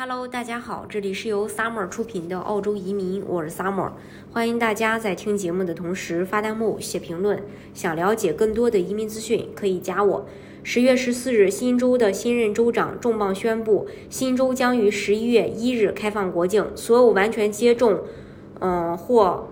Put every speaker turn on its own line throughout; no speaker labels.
Hello，大家好，这里是由 Summer 出品的澳洲移民，我是 Summer，欢迎大家在听节目的同时发弹幕、写评论。想了解更多的移民资讯，可以加我。十月十四日，新州的新任州长重磅宣布，新州将于十一月一日开放国境，所有完全接种，嗯或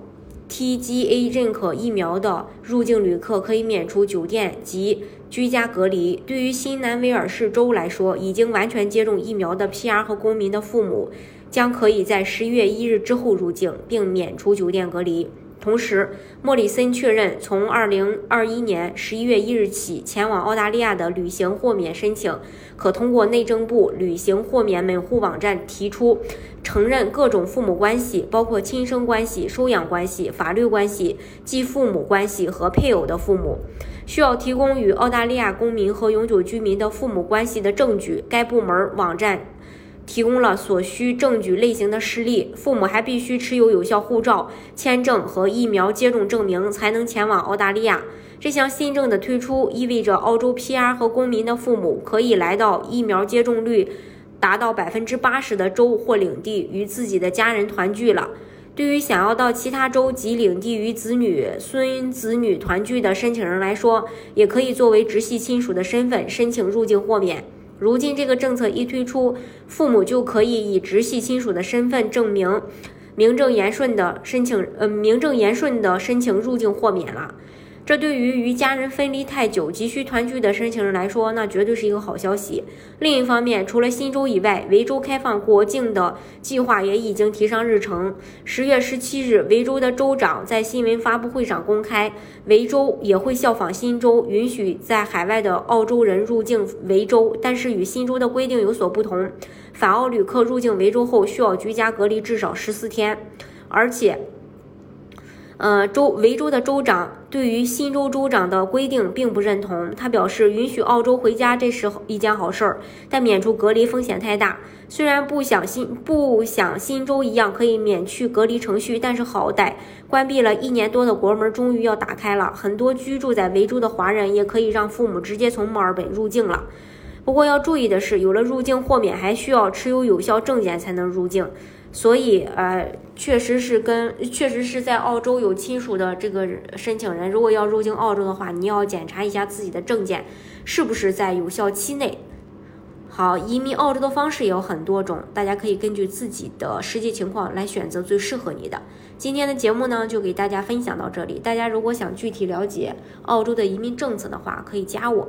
TGA 认可疫苗的入境旅客可以免除酒店及居家隔离。对于新南威尔士州来说，已经完全接种疫苗的 PR 和公民的父母将可以在十一月一日之后入境，并免除酒店隔离。同时，莫里森确认，从二零二一年十一月一日起，前往澳大利亚的旅行豁免申请可通过内政部旅行豁免门户网站提出，承认各种父母关系，包括亲生关系、收养关系、法律关系、继父母关系和配偶的父母，需要提供与澳大利亚公民和永久居民的父母关系的证据。该部门网站。提供了所需证据类型的事例，父母还必须持有有效护照、签证和疫苗接种证明，才能前往澳大利亚。这项新政的推出意味着澳洲 PR 和公民的父母可以来到疫苗接种率达到百分之八十的州或领地，与自己的家人团聚了。对于想要到其他州及领地与子女、孙子女团聚的申请人来说，也可以作为直系亲属的身份申请入境豁免。如今这个政策一推出，父母就可以以直系亲属的身份证明，名正言顺的申请，呃，名正言顺的申请入境豁免了。这对于与家人分离太久、急需团聚的申请人来说，那绝对是一个好消息。另一方面，除了新州以外，维州开放国境的计划也已经提上日程。十月十七日，维州的州长在新闻发布会上公开，维州也会效仿新州，允许在海外的澳洲人入境维州，但是与新州的规定有所不同。返澳旅客入境维州后，需要居家隔离至少十四天，而且。呃，州维州的州长对于新州州长的规定并不认同。他表示，允许澳洲回家这是一件好事儿，但免除隔离风险太大。虽然不想新不想新州一样可以免去隔离程序，但是好歹关闭了一年多的国门终于要打开了。很多居住在维州的华人也可以让父母直接从墨尔本入境了。不过要注意的是，有了入境豁免，还需要持有有效证件才能入境。所以，呃，确实是跟确实是在澳洲有亲属的这个申请人，如果要入境澳洲的话，你要检查一下自己的证件是不是在有效期内。好，移民澳洲的方式有很多种，大家可以根据自己的实际情况来选择最适合你的。今天的节目呢，就给大家分享到这里。大家如果想具体了解澳洲的移民政策的话，可以加我。